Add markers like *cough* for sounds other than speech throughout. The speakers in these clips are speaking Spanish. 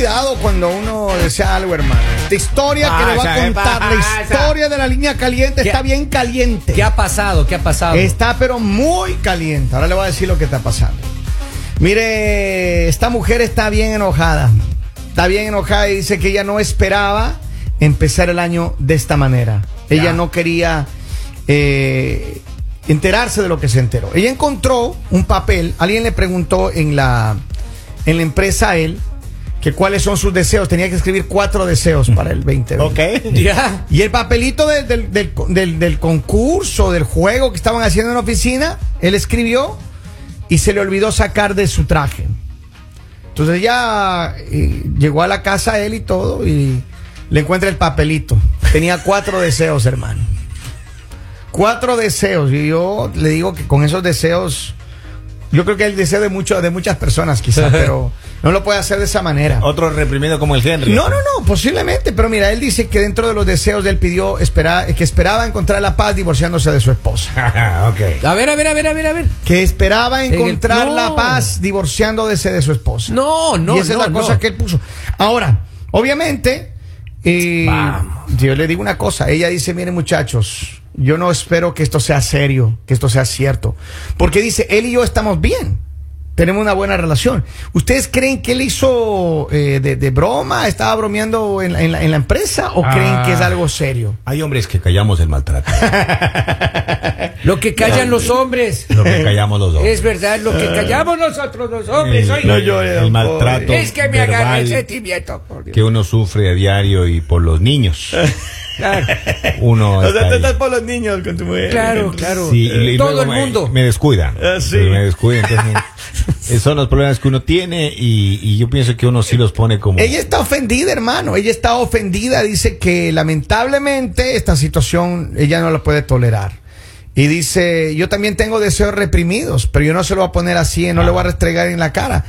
Cuidado cuando uno desea algo, hermano. Esta historia que le va a Pasa, contar, la historia de la línea caliente ¿Qué- está bien caliente. ¿Qué ha pasado? ¿Qué ha pasado? Está pero muy caliente. Ahora le voy a decir lo que está pasando. Mire, esta mujer está bien enojada. Está bien enojada y dice que ella no esperaba empezar el año de esta manera. Ella Ya. no quería eh, enterarse de lo que se enteró. Ella encontró un papel. Alguien le preguntó en la, en la empresa a él que cuáles son sus deseos. Tenía que escribir cuatro deseos para el 2020. Ok. *laughs* Ya. Y el papelito del, del- del- del- del concurso, del juego que estaban haciendo en la oficina, él escribió y se le olvidó sacar de su traje. Entonces ya eh, llegó a la casa él y todo y le encuentra el papelito. Tenía cuatro *laughs* deseos, hermano. Cuatro deseos. Y yo le digo que con esos deseos, yo creo que el deseo de, mucho, de muchas personas quizás, *laughs* pero no lo puede hacer de esa manera. Otro reprimido como el Henry. No, no, no, posiblemente, pero mira, él dice que dentro de los deseos de él pidió espera- que esperaba encontrar la paz divorciándose de su esposa. *laughs* ok. A ver, a ver, a ver, a ver, a ver. Que esperaba el- encontrar no. la paz divorciándose de su esposa. No, no, Y esa no, es la cosa no. que él puso. Ahora, obviamente, Vamos. yo le digo una cosa. Ella dice, miren muchachos, yo no espero que esto sea serio, que esto sea cierto. Porque dice, él y yo estamos bien. Tenemos una buena relación. ¿Ustedes creen que él hizo eh, de, de broma? ¿Estaba bromeando en, la- en la, en la empresa? ¿O Ah. creen que es algo serio? Hay hombres que callamos el maltrato. *laughs* Lo que callan los hombres. lo que callamos los dos. Es verdad, lo que callamos nosotros los hombres. el, no llore, el don maltrato es que me agarra el sentimiento. por Dios. que uno sufre a diario y por los niños. Claro, Uno está ahí. por los niños con tu mujer. claro, claro. Sí, y- y Todo luego el me- mundo. Me, descuidan. Ah, sí. Me descuidan. Entonces, son los problemas que uno tiene y, y yo pienso que uno sí los pone como... Ella está ofendida, hermano. Ella está ofendida. Dice que lamentablemente esta situación ella no la puede tolerar. Y dice, yo también tengo deseos reprimidos, pero yo no se lo voy a poner así, no le voy a restregar en la cara.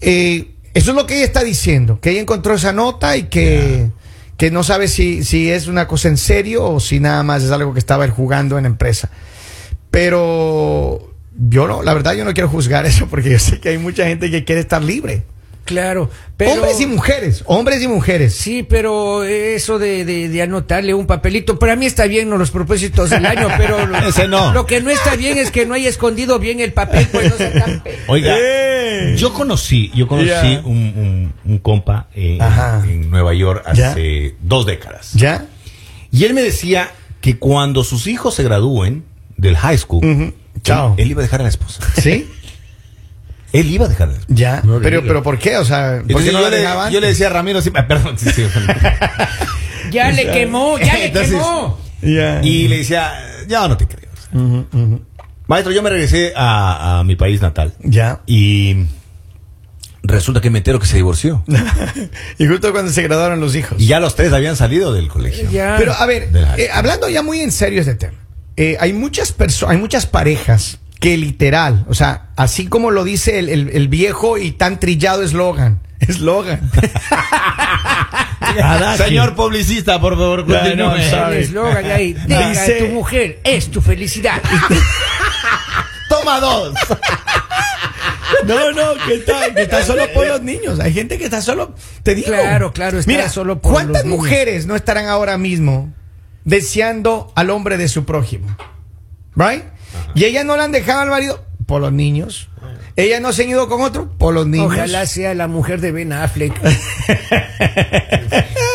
Eh, eso es lo que ella está diciendo, que ella encontró esa nota y que, que no sabe si, si es una cosa en serio o si nada más es algo que estaba él jugando en la empresa. Pero yo no, la verdad yo no quiero juzgar eso porque yo sé que hay mucha gente que quiere estar libre. Claro. Pero, Hombres y mujeres, hombres y mujeres. Sí, pero eso de, de, de anotarle un papelito, para mí está bien ¿no? los propósitos del año, pero *laughs* lo, Ese no. lo que no está bien es que no haya escondido bien el papel, pues no se. Oiga, ¡Eh! yo conocí, yo conocí un, un- un compa eh, en Nueva York Ya. hace dos décadas. ¿Ya? Y él me decía que cuando sus hijos se gradúen del high school. Chao. él, él iba a dejar a la esposa. ¿Sí? *laughs* Él iba a dejar a la esposa. Ya. No pero, pero ¿por qué? O sea, ¿por Entonces qué no yo, la le, yo le decía a Ramiro, sí, ah, perdón, sí, sí. *laughs* Ya le quemó, ya le Entonces- quemó. Ya. y le decía, ya no te creo. Maestro, yo me regresé a, a mi país natal Ya. y resulta que me entero que se divorció. *laughs* y justo cuando se graduaron los hijos. Y ya los tres habían salido del colegio. Ya. Pero a ver, eh, hablando ya muy en serio este tema, eh, hay muchas personas, hay muchas parejas que literal, o sea, así como lo dice el, el- el viejo y tan trillado eslogan, *laughs* eslogan. *laughs* Señor publicista, por favor, continúe. no, el eslogan ahí, deja Dice- tu mujer, es tu felicidad. *laughs* Toma dos. No, no, que está, que está solo por los niños. Hay gente que está solo. Te digo. Claro, claro, está Mira, solo por ¿Cuántas los niños? mujeres no estarán ahora mismo deseando al hombre de su prójimo? ¿Right? Y ellas no la han dejado al marido por los niños. Ellas no se han ido con otro por los niños. Ojalá sea la mujer de Ben Affleck. *laughs*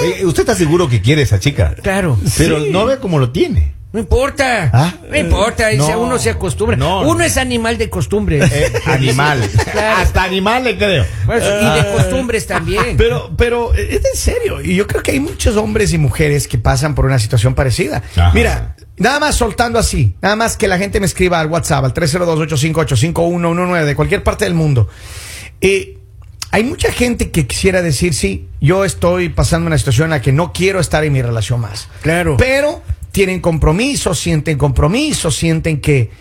Oye, ¿Usted está seguro que quiere esa chica? Claro. Pero Sí. no ve cómo lo tiene. No importa. ¿Ah? No importa. No. a uno se acostumbra. No, uno no. es animal de costumbre. Eh, animal. *laughs* Claro. Hasta animal le creo. Por eso, y de costumbres también. Pero, pero eh, es en serio. Y yo creo que hay muchos hombres y mujeres que pasan por una situación parecida. Ajá. Mira, nada más soltando así, nada más que la gente me escriba al WhatsApp, al 302-858-5119 de cualquier parte del mundo. Eh, hay mucha gente que quisiera decir, sí, yo estoy pasando una situación en la que no quiero estar en mi relación más. Claro. Pero tienen compromiso, sienten compromiso, sienten que,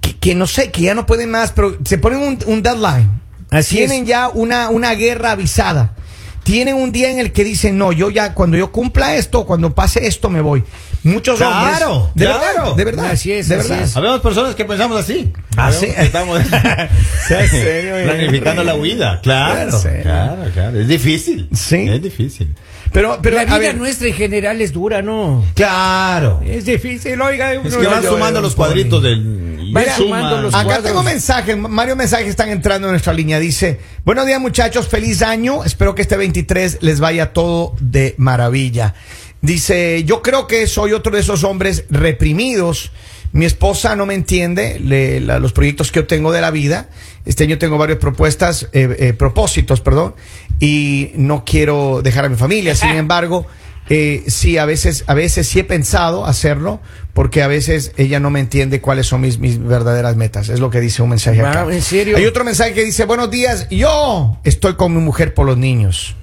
que, que no sé, que ya no pueden más, pero se ponen un, un deadline. Así tienen es. ya una, una guerra avisada. tienen un día en el que dicen, no, yo ya, cuando yo cumpla esto, cuando pase esto, me voy. Muchos Claro, hombres. De claro. verdad, de verdad. Así es, de así verdad. es. Habemos personas que pensamos así. ¿Ah, Habemos- sí? Estamos *laughs* planificando la huida. Claro, claro, claro. Es difícil. Sí. Es difícil. Pero, pero, la a vida ver, nuestra en general es dura, ¿no? Claro. Es difícil, oiga. Es uno que no- van sumando los cuadritos del. Van sumando los Acá cuadros. tengo mensajes, varios mensajes están entrando en nuestra línea. Dice, buenos días muchachos, feliz año. Espero que este 23 les vaya todo de maravilla. Dice, yo creo que soy otro de esos hombres reprimidos. Mi esposa no me entiende le- la- los proyectos que yo tengo de la vida. Este año tengo varias propuestas, eh, eh, propósitos, perdón, y no quiero dejar a mi familia. Sin *laughs* embargo, eh, sí, a veces, a veces sí he pensado hacerlo, porque a veces ella no me entiende cuáles son mis, mis verdaderas metas. Es lo que dice un mensaje acá. ¿en serio? Hay otro mensaje que dice, buenos días, yo estoy con mi mujer por los niños.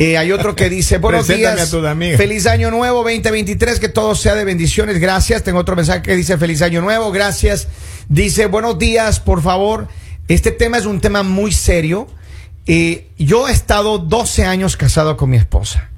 Eh, hay otro que dice, buenos *laughs* días, a tu amiga. feliz año nuevo 2023, que todo sea de bendiciones, gracias. Tengo otro mensaje que dice, feliz año nuevo, gracias. Dice, buenos días, por favor. Este tema es un tema muy serio. Eh, yo he estado 12 años casado con mi esposa.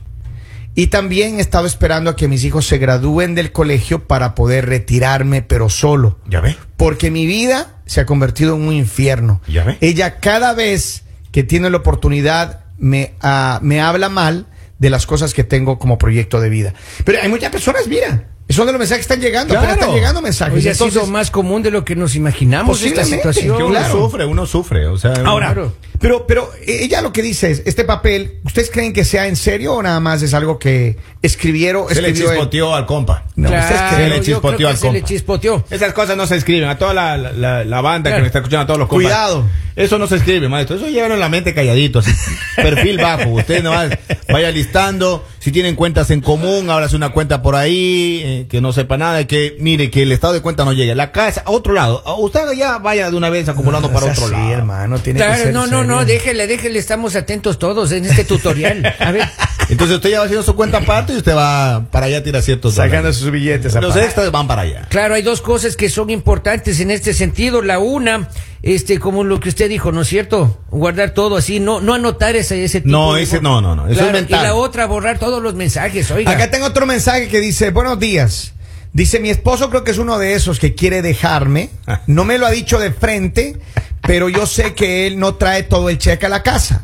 Y también he estado esperando a que mis hijos se gradúen del colegio para poder retirarme, pero solo. Ya ve. Porque mi vida se ha convertido en un infierno. Ya ve. Ella cada vez que tiene la oportunidad me, ah, me habla mal de las cosas que tengo como proyecto de vida. Pero hay muchas personas, mira, son de los mensajes que están llegando, Claro. pero están llegando mensajes. Oye, ha Entonces, sido más común de lo que nos imaginamos esta situación. Que uno Claro. sufre, uno sufre. O sea, Ahora, Claro. pero, pero ella lo que dice es, este papel, ¿ustedes creen que sea en serio o nada más es algo que escribieron? se le chispoteó al compa. No, Claro, ¿ustedes Se creen? le chispoteó que al se le compa. chispoteó. Esas cosas no se escriben. A toda la, la, la banda que me está escuchando, a todos los compas. Cuidado. Eso no se escribe, maestro. Eso llévenlo en la mente calladito, así. Perfil bajo. Usted nomás vaya listando. Si tienen cuentas en común, ábrase una cuenta por ahí, eh, que no sepa nada, que mire, que el estado de cuenta no llegue. La casa, a otro lado. Usted ya vaya de una vez acumulando No para otro así, lado. hermano, tiene que Claro, ser no, no, no, déjele, déjele, estamos atentos todos en este tutorial. A ver, *laughs* Entonces usted ya va haciendo su cuenta aparte y usted va para allá, tira ciertos Sacando dólares. sus billetes. Los aparte. extras van para allá. claro, hay dos cosas que son importantes en este sentido. La una, este, como lo que usted dijo, ¿no es cierto? Guardar todo así, no, no anotar ese, ese tipo No, de- ese- no, no, no, eso es Claro, mental. Y la otra, borrar todos los mensajes, oiga. Acá tengo otro mensaje que dice, buenos días. Dice, mi esposo creo que es uno de esos que quiere dejarme. No me lo ha dicho de frente, pero yo sé que él no trae todo el cheque a la casa.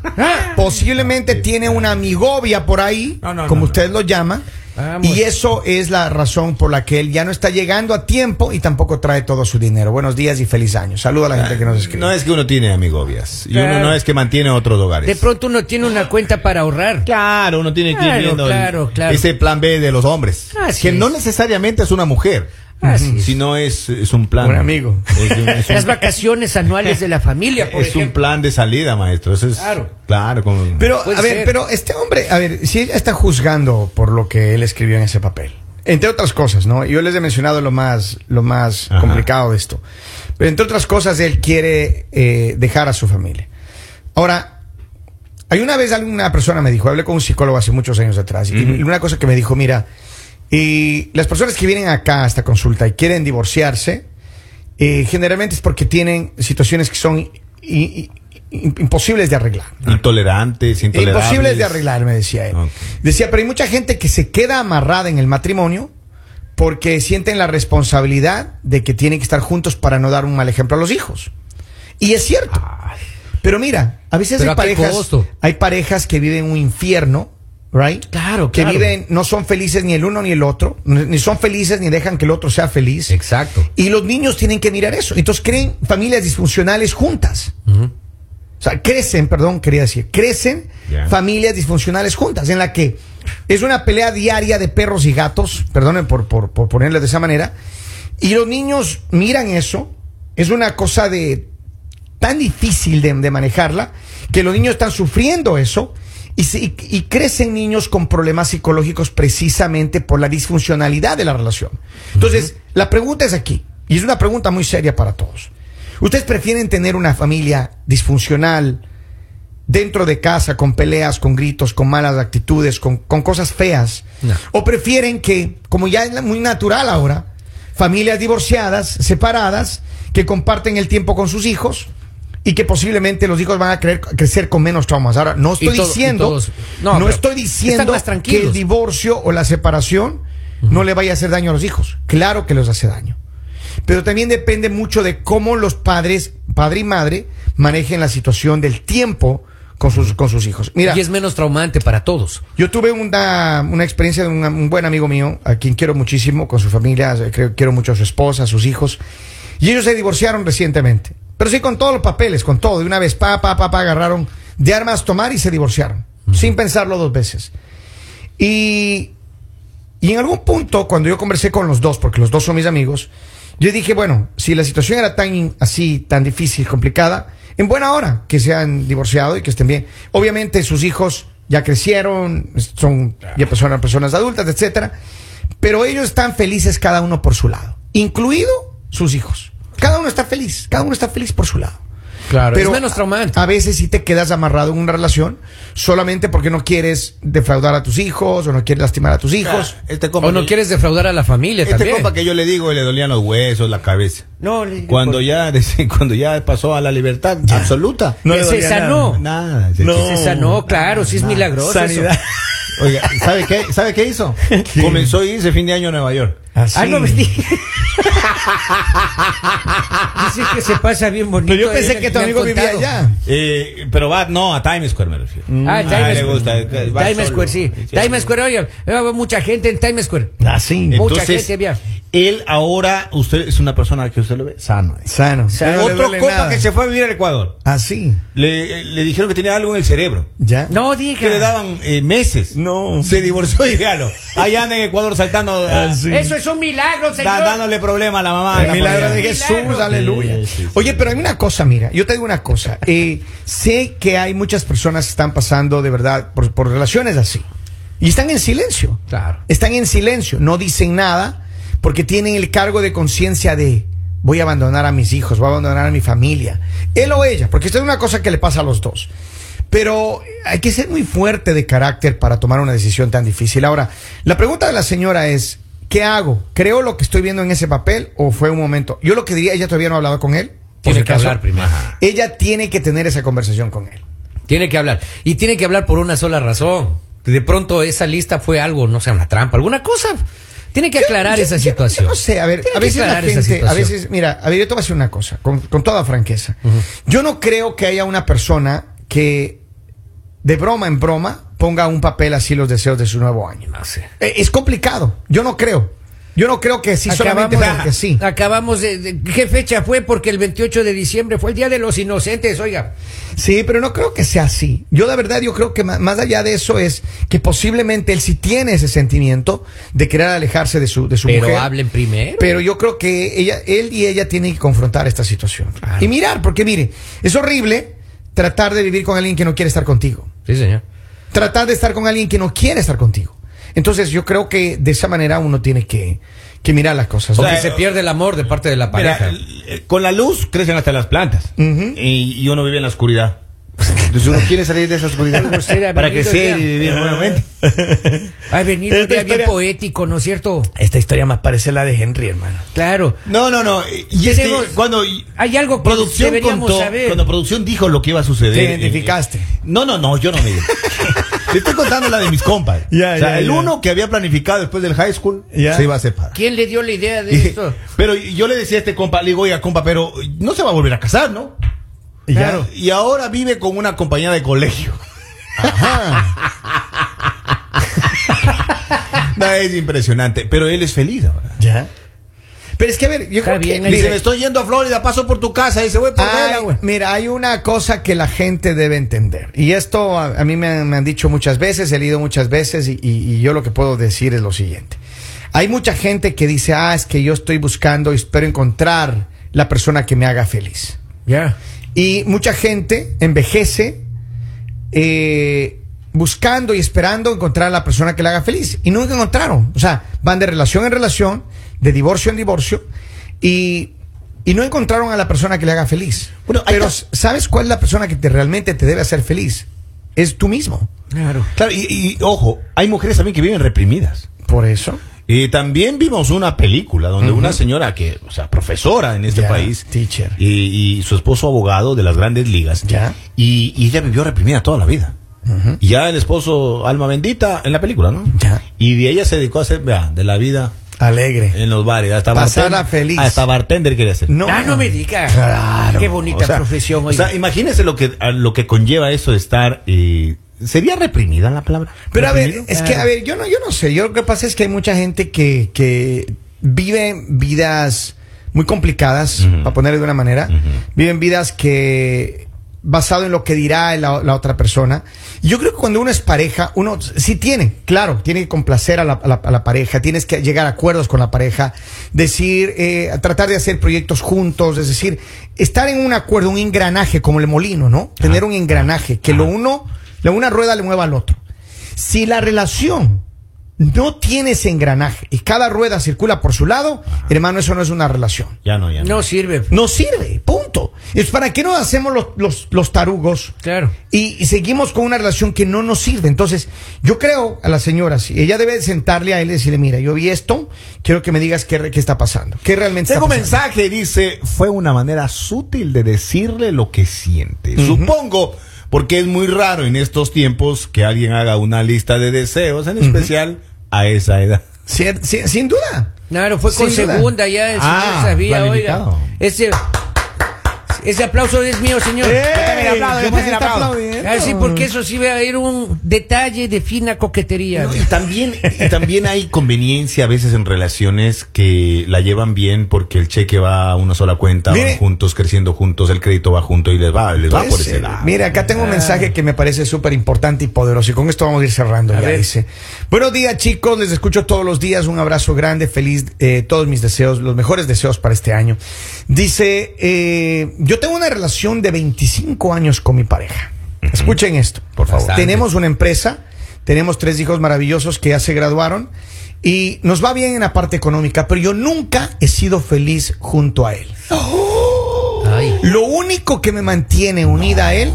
Posiblemente tiene una amigovia por ahí, No, no, como no, usted lo llama. Vamos. Y eso es la razón por la que él ya no está llegando a tiempo y tampoco trae todo su dinero. Buenos días y feliz año. Saluda a la gente que nos escribe. No es que uno tiene amigobias. Y Claro. uno no es que mantiene otros hogares. De pronto uno tiene una cuenta para ahorrar. Claro, uno tiene que ir Claro, viendo el- claro, claro. ese plan B de los hombres. Así que es. no necesariamente es una mujer, Es. sino es, es un plan. Un amigo. Es, un- es un- Las vacaciones anuales de la familia, por es un plan de salida, maestro. Eso es, Claro. Claro. como- Pero, Puede a ver, ser. pero este hombre, a ver, si ella está juzgando por lo que él escribió en ese papel, entre otras cosas, ¿no? Yo les he mencionado lo más, lo más Ajá. complicado de esto. Pero entre otras cosas, él quiere eh, dejar a su familia. Ahora, hay una vez alguna persona me dijo, hablé con un psicólogo hace muchos años atrás, y una cosa que me dijo, mira, y las personas que vienen acá a esta consulta y quieren divorciarse, eh, generalmente es porque tienen situaciones que son i- i- i- imposibles de arreglar. Intolerantes, intolerables. Imposibles de arreglar, me decía él. Decía, pero hay mucha gente que se queda amarrada en el matrimonio porque sienten la responsabilidad de que tienen que estar juntos para no dar un mal ejemplo a los hijos. Y es cierto. Pero mira, a veces hay ¿a qué parejas, hay parejas que viven un infierno, right? Claro, Que claro. viven, no son felices ni el uno ni el otro, ni son felices ni dejan que el otro sea feliz. Exacto. Y los niños tienen que mirar eso. Entonces creen familias disfuncionales juntas. O sea, crecen, perdón, quería decir, crecen familias disfuncionales juntas, en la que es una pelea diaria de perros y gatos, perdonen por, por, de esa manera, y los niños miran eso, es una cosa de tan difícil de, de manejarla, que los niños están sufriendo eso, y, y- y crecen niños con problemas psicológicos precisamente por la disfuncionalidad de la relación. Entonces, la pregunta es aquí, y es una pregunta muy seria para todos. ¿Ustedes prefieren tener una familia disfuncional dentro de casa, con peleas, con gritos, con malas actitudes, con, con cosas feas? No. ¿O prefieren que, como ya es muy natural ahora, familias divorciadas, separadas, que comparten el tiempo con sus hijos y que posiblemente los hijos van a querer crecer con menos traumas. Ahora, no estoy todo- diciendo, todos- no, estoy diciendo que el divorcio o la separación no le vaya a hacer daño a los hijos. Claro que les hace daño. Pero también depende mucho de cómo los padres, padre y madre, manejen la situación del tiempo con sus, con sus hijos. Mira, Y es menos traumante para todos. yo tuve una, una experiencia de un, un buen amigo mío, a quien quiero muchísimo, con su familia, creo, quiero mucho a su esposa, a sus hijos, y ellos se divorciaron recientemente. Pero sí con todos los papeles, con todo, de una vez, pa, pa, pa, pa, agarraron de armas tomar y se divorciaron, sin pensarlo dos veces. Y, y en algún punto, cuando yo conversé con los dos, porque los dos son mis amigos, yo dije, bueno, si la situación era tan así, tan difícil, complicada, en buena hora que se han divorciado y que estén bien. Obviamente sus hijos ya crecieron, son ya personas, personas adultas, etcétera, pero ellos están felices cada uno por su lado, incluido sus hijos. Cada uno está feliz, cada uno está feliz por su lado. Claro, Pero es menos traumante. A veces sí te quedas amarrado en una relación solamente porque no quieres defraudar a tus hijos o no quieres lastimar a tus hijos. Este compa o no que- quieres defraudar a la familia Este también. compa que yo le digo le dolían los huesos, la cabeza. No, le- Cuando ya, *laughs* cuando ya pasó a la libertad absoluta. No le se sanó. Nada. se- No. Se sanó, claro, sí es milagroso. Sanidad. eso. Oiga, ¿sabe qué? ¿Sabe qué hizo? *laughs* Comenzó a irse fin de año a Nueva York. Así. Ah, no, mentí. *laughs* Dice que se pasa bien bonito. No, yo pensé eh, que tu me amigo vivía allá. Eh, pero va, no, a Times Square me refiero. Ah, Times le gusta. Square. va Times solo. Square, sí. Times Square, oye, va mucha gente en Times Square. Así. Mucha Entonces, gente había. Él ahora, usted es una persona que usted lo ve sano. eh. Sano. Sano. Otro nada. que se fue a vivir al Ecuador. Así. Le, le dijeron que tenía algo en el cerebro. ¿Ya? No Que le diga. daban eh, meses. No. Se divorció y dígalo. Allá anda en Ecuador saltando. ah, Así. Eso es un milagro, da- señor. dándole problema a la mamá. El milagro de Milagro. Jesús, aleluya. Sí, sí, sí. Oye, pero hay una cosa, mira, yo te digo una cosa. eh, sé que hay muchas personas que están pasando de verdad por, por relaciones así. Y están en silencio. Claro. Están en silencio, no dicen nada porque tienen el cargo de conciencia de voy a abandonar a mis hijos, voy a abandonar a mi familia. Él o ella, porque esto es una cosa que le pasa a los dos. Pero hay que ser muy fuerte de carácter para tomar una decisión tan difícil. Ahora, la pregunta de la señora es, ¿qué hago? ¿Creo lo que estoy viendo en ese papel o fue un momento? Yo lo que diría, ella todavía no ha hablado con él. por Tiene que hablar primero. Ella tiene que tener esa conversación con él. Tiene que hablar. Y tiene que hablar por una sola razón. De pronto esa lista fue algo, no sé, una trampa, alguna cosa. Tiene que aclarar Yo- esa yo- situación. yo no sé, a ver, Tiene a veces la gente, a veces, mira, a ver, yo te voy a decir una cosa, con, con toda franqueza. Yo no creo que haya una persona que de broma en broma ponga un papel así los deseos de su nuevo año. No sé. Eh, Es complicado. Yo no creo. Yo no creo que sí solamente porque sí. acabamos de, de- ¿Qué fecha fue? Porque el 28 de diciembre fue el Día de los Inocentes, oiga. Sí, pero no creo que sea así. Yo de verdad, yo creo que ma- más allá de eso es que posiblemente él sí tiene ese sentimiento de querer alejarse de su, de su Pero mujer. hablen primero. Pero yo creo que ella, él y ella tienen que confrontar esta situación. Claro. Y mirar, porque mire, es horrible tratar de vivir con alguien que no quiere estar contigo. Sí, señor. Tratar de estar con alguien que no quiere estar contigo. Entonces yo creo que de esa manera uno tiene que, que mirar las cosas. O Porque sea, se pierde el amor de parte de la pareja. eh, con la luz crecen hasta las plantas. Y, y uno vive en la oscuridad. Entonces uno quiere salir de esa oscuridad para ya. y vivir nuevamente. *laughs* Ha venido Esta ya bien poético, ¿no es cierto? Esta historia más parece la de Henry, hermano. Claro. No, no, no. Y es que Tenemos- cuando Hay algo que producción deberíamos contó, saber. cuando producción dijo lo que iba a suceder. Te eh, identificaste. eh, no, no, no, yo no me *laughs* Te estoy contando la de mis compas. Ya, o sea, ya, el ya. uno que había planificado después del high school se iba a separar. ¿Quién le dio la idea de Y- esto? pero yo le decía a este compa, le digo, oiga, compa, pero no se va a volver a casar, ¿no? Y ya. Claro. Y ahora vive con una compañía de colegio. *laughs* No, es impresionante, pero él es feliz ahora. Ya. Pero es que a ver, yo Está creo bien, que Dice, me estoy yendo a Florida, paso por tu casa se voy por Hay- vela, güey. mira, hay una cosa que la gente debe entender. Y esto a, a mí me han, me han dicho muchas veces, he leído muchas veces, y, y- y yo lo que puedo decir es lo siguiente. Hay mucha gente que dice, ah, es que yo estoy buscando y espero encontrar la persona que me haga feliz. Ya. Y mucha gente envejece eh, buscando y esperando encontrar a la persona que le haga feliz. Y nunca encontraron. O sea, van de relación en relación, de divorcio en divorcio, y, y no encontraron a la persona que le haga feliz. Bueno, Pero ¿sabes cuál es la persona que te, realmente te debe hacer feliz? Es tú mismo. Claro. Claro, y, y, ojo, hay mujeres también que viven reprimidas. Por eso. Y también vimos una película donde una señora que, o sea, profesora en este país, teacher. Y, y su esposo abogado de las grandes ligas, Ya. y, y ella vivió reprimida toda la vida. Y ya el esposo, alma bendita, en la película, ¿no? Ya. Y de ella se dedicó a hacer, vea, de la vida Alegre. en los bares, hasta Pasarla bartender, feliz. Hasta bartender quería ser. No. Ah, no me diga. Claro. Qué bonita O sea, profesión. O sea, oiga. imagínese lo que, lo que conlleva eso de estar. eh, ¿Sería reprimida la palabra? Pero a ver, es que, a ver, yo no, yo no sé. Yo lo que pasa es que hay mucha gente que, que vive vidas muy complicadas, para ponerlo de una manera. Viven vidas que, basado en lo que dirá la, la otra persona. Yo creo que cuando uno es pareja, uno sí tiene, claro, tiene que complacer a la, a la- a la pareja, tienes que llegar a acuerdos con la pareja, decir, eh, tratar de hacer proyectos juntos, es decir, estar en un acuerdo, un engranaje como el molino, ¿no? Tener un engranaje, que lo uno, la una rueda le mueva al otro. Si la relación no tiene ese engranaje y cada rueda circula por su lado, hermano, eso no es una relación. Ya no, ya no. No sirve. No sirve, punto. Es para qué nos hacemos los, los, los tarugos Claro. y, y seguimos con una relación que no nos sirve. Entonces, yo creo a la señora, si ella debe sentarle a él y decirle, mira, yo vi esto, quiero que me digas qué, re- qué está pasando. ¿Qué realmente Tengo un está pasando? mensaje, dice, fue una manera sutil de decirle lo que siente. Supongo, porque es muy raro en estos tiempos que alguien haga una lista de deseos, en especial a esa edad. Cier- ci- sin duda. Claro, fue con Sin duda. segunda ya, el Ah, sabía, oiga. Ese, ese aplauso es mío, señor. También aplaudo, yo ¿Quién también aplaudo. aplaudiendo? Ah, sí, porque eso sí va a ir un detalle de fina coquetería. No, y también, y también hay conveniencia a veces en relaciones que la llevan bien porque el cheque va a una sola cuenta, Mire. van juntos, creciendo juntos, el crédito va junto y les va, les va Puede por ese lado. Mira, acá tengo un mensaje que me parece súper importante y poderoso. Y con esto vamos a ir cerrando. A ya, ver. dice. Buenos días, chicos. Les escucho todos los días. Un abrazo grande, feliz. eh, todos mis deseos, los mejores deseos para este año. Dice: eh, Yo tengo una relación de 25 años con mi pareja. Escuchen esto, por favor. Bastante. Tenemos una empresa, tenemos tres hijos maravillosos que ya se graduaron. Y nos va bien en la parte económica, pero yo nunca he sido feliz junto a él. Ay. Lo único que me mantiene unida a él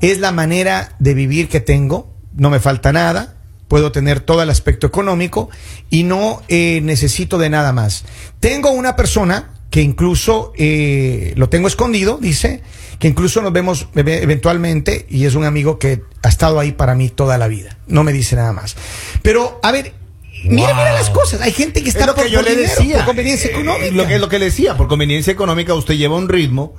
es la manera de vivir que tengo. No me falta nada. Puedo tener todo el aspecto económico y no eh, necesito de nada más. Tengo una persona que incluso eh, lo tengo escondido, dice, que incluso nos vemos eve- eventualmente y es un amigo que ha estado ahí para mí toda la vida. No me dice nada más. Pero, a ver, mira, Wow. mira las cosas. Hay gente que está es lo por, que yo por le dinero, decía. por conveniencia Eh, económica. Lo que es lo que le decía, por conveniencia económica usted lleva un ritmo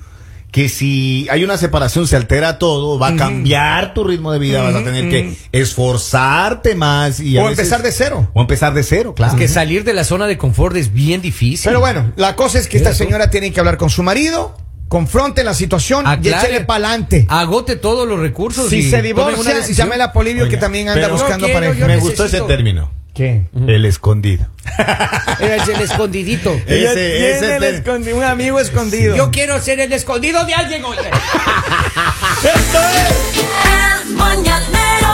que si hay una separación se altera todo, va a cambiar tu ritmo de vida, vas a tener que esforzarte más y a O veces- empezar de cero. O empezar de cero, claro. Es que salir de la zona de confort es bien difícil. Pero bueno, la cosa es que esta tú. señora tiene que hablar con su marido, confronte la situación y Aclare. échele adelante. Agote todos los recursos. Si y se divorcia, llámela a Polivio que también anda buscando No quiero, pareja. Me necesito- gustó ese término. ¿Qué? El escondido. *laughs* Eres el escondidito. Ese, el escondi un amigo escondido. Yo quiero ser el escondido de alguien, oye. *laughs* Esto es. El mañanero.